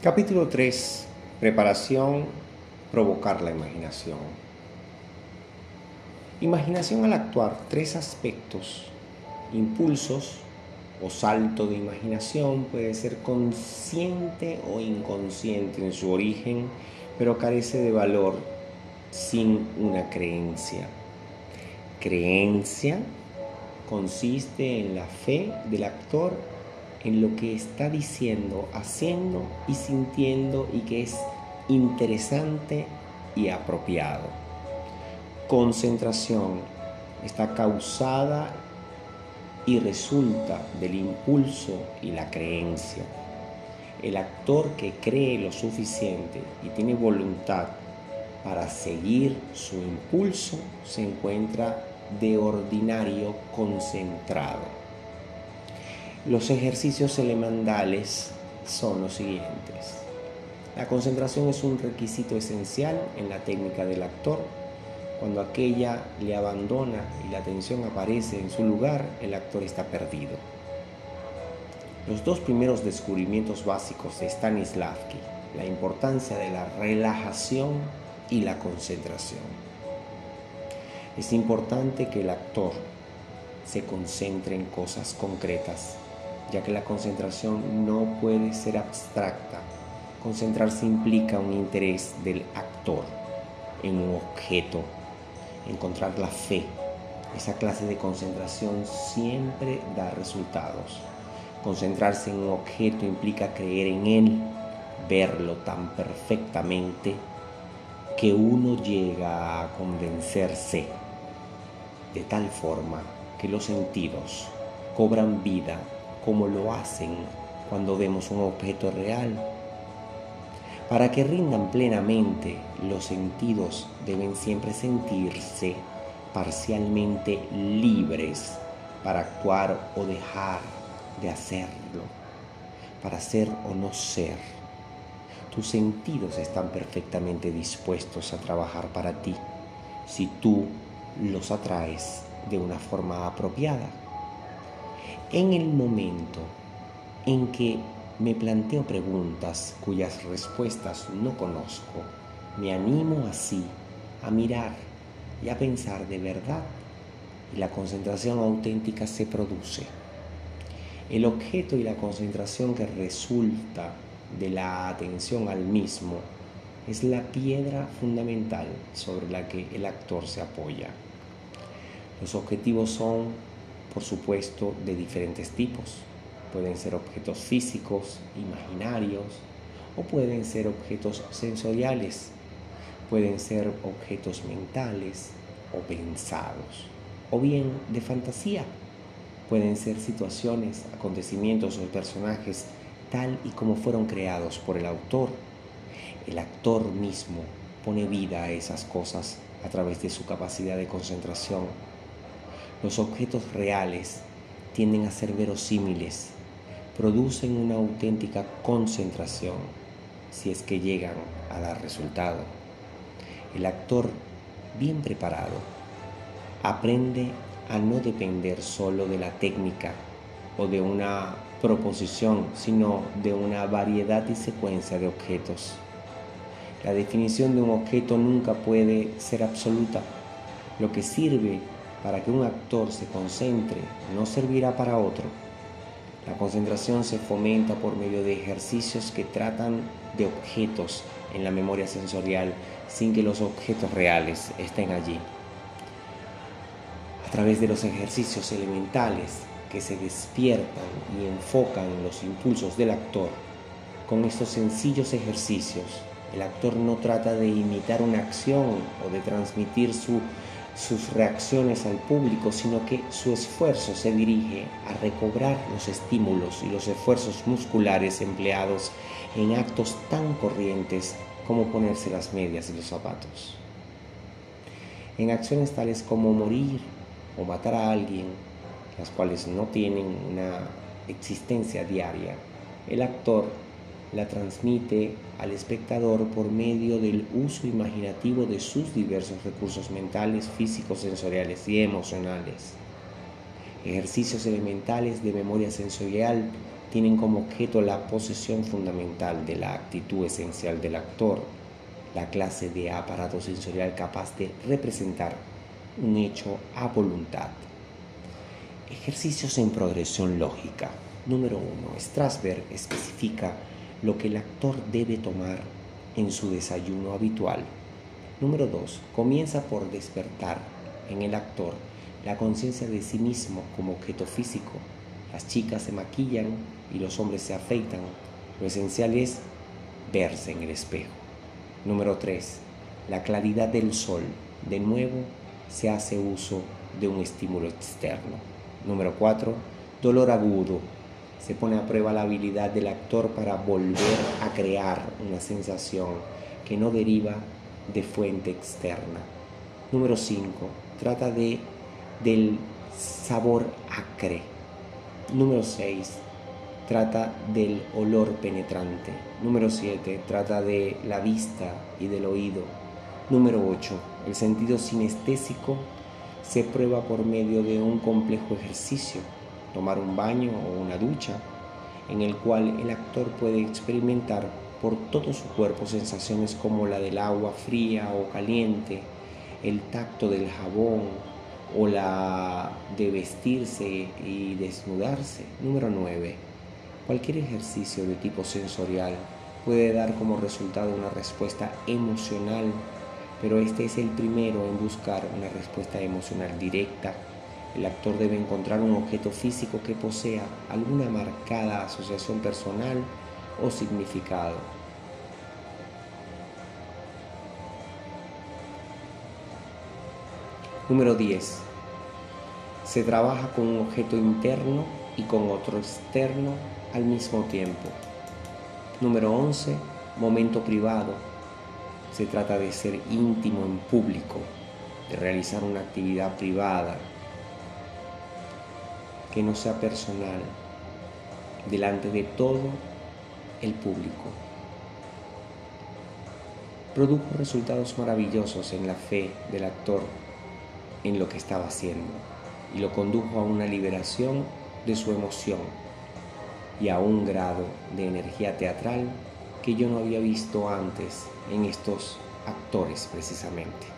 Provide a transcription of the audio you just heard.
Capítulo 3. Preparación, provocar la imaginación. Imaginación al actuar, tres aspectos. Impulsos o salto de imaginación puede ser consciente o inconsciente en su origen, pero carece de valor sin una creencia. Creencia consiste en la fe del actor en lo que está diciendo, haciendo y sintiendo y que es interesante y apropiado. Concentración está causada y resulta del impulso y la creencia. El actor que cree lo suficiente y tiene voluntad para seguir su impulso se encuentra de ordinario concentrado. Los ejercicios elementales son los siguientes. La concentración es un requisito esencial en la técnica del actor. Cuando aquella le abandona y la atención aparece en su lugar, el actor está perdido. Los dos primeros descubrimientos básicos de Stanislavski, la importancia de la relajación y la concentración. Es importante que el actor se concentre en cosas concretas ya que la concentración no puede ser abstracta. Concentrarse implica un interés del actor en un objeto, encontrar la fe. Esa clase de concentración siempre da resultados. Concentrarse en un objeto implica creer en él, verlo tan perfectamente que uno llega a convencerse de tal forma que los sentidos cobran vida como lo hacen cuando vemos un objeto real. Para que rindan plenamente, los sentidos deben siempre sentirse parcialmente libres para actuar o dejar de hacerlo, para ser o no ser. Tus sentidos están perfectamente dispuestos a trabajar para ti si tú los atraes de una forma apropiada en el momento en que me planteo preguntas cuyas respuestas no conozco, me animo así a mirar y a pensar de verdad y la concentración auténtica se produce. El objeto y la concentración que resulta de la atención al mismo es la piedra fundamental sobre la que el actor se apoya. Los objetivos son por supuesto, de diferentes tipos. Pueden ser objetos físicos, imaginarios, o pueden ser objetos sensoriales, pueden ser objetos mentales o pensados, o bien de fantasía. Pueden ser situaciones, acontecimientos o personajes tal y como fueron creados por el autor. El actor mismo pone vida a esas cosas a través de su capacidad de concentración los objetos reales tienden a ser verosímiles, producen una auténtica concentración si es que llegan a dar resultado. El actor bien preparado aprende a no depender solo de la técnica o de una proposición, sino de una variedad y secuencia de objetos. La definición de un objeto nunca puede ser absoluta. Lo que sirve para que un actor se concentre no servirá para otro. La concentración se fomenta por medio de ejercicios que tratan de objetos en la memoria sensorial sin que los objetos reales estén allí. A través de los ejercicios elementales que se despiertan y enfocan los impulsos del actor, con estos sencillos ejercicios, el actor no trata de imitar una acción o de transmitir su sus reacciones al público, sino que su esfuerzo se dirige a recobrar los estímulos y los esfuerzos musculares empleados en actos tan corrientes como ponerse las medias y los zapatos. En acciones tales como morir o matar a alguien, las cuales no tienen una existencia diaria, el actor la transmite al espectador por medio del uso imaginativo de sus diversos recursos mentales, físicos, sensoriales y emocionales. Ejercicios elementales de memoria sensorial tienen como objeto la posesión fundamental de la actitud esencial del actor, la clase de aparato sensorial capaz de representar un hecho a voluntad. Ejercicios en progresión lógica. Número 1. Strasberg especifica lo que el actor debe tomar en su desayuno habitual. Número 2. Comienza por despertar en el actor la conciencia de sí mismo como objeto físico. Las chicas se maquillan y los hombres se afeitan. Lo esencial es verse en el espejo. Número 3. La claridad del sol. De nuevo, se hace uso de un estímulo externo. Número 4. Dolor agudo. Se pone a prueba la habilidad del actor para volver a crear una sensación que no deriva de fuente externa. Número 5. Trata de, del sabor acre. Número 6. Trata del olor penetrante. Número 7. Trata de la vista y del oído. Número 8. El sentido sinestésico se prueba por medio de un complejo ejercicio, tomar un baño o una ducha, en el cual el actor puede experimentar por todo su cuerpo sensaciones como la del agua fría o caliente, el tacto del jabón o la de vestirse y desnudarse. Número 9. Cualquier ejercicio de tipo sensorial puede dar como resultado una respuesta emocional pero este es el primero en buscar una respuesta emocional directa. El actor debe encontrar un objeto físico que posea alguna marcada asociación personal o significado. Número 10. Se trabaja con un objeto interno y con otro externo al mismo tiempo. Número 11. Momento privado se trata de ser íntimo en público, de realizar una actividad privada que no sea personal, delante de todo el público. Produjo resultados maravillosos en la fe del actor en lo que estaba haciendo y lo condujo a una liberación de su emoción y a un grado de energía teatral que yo no había visto antes en estos actores precisamente.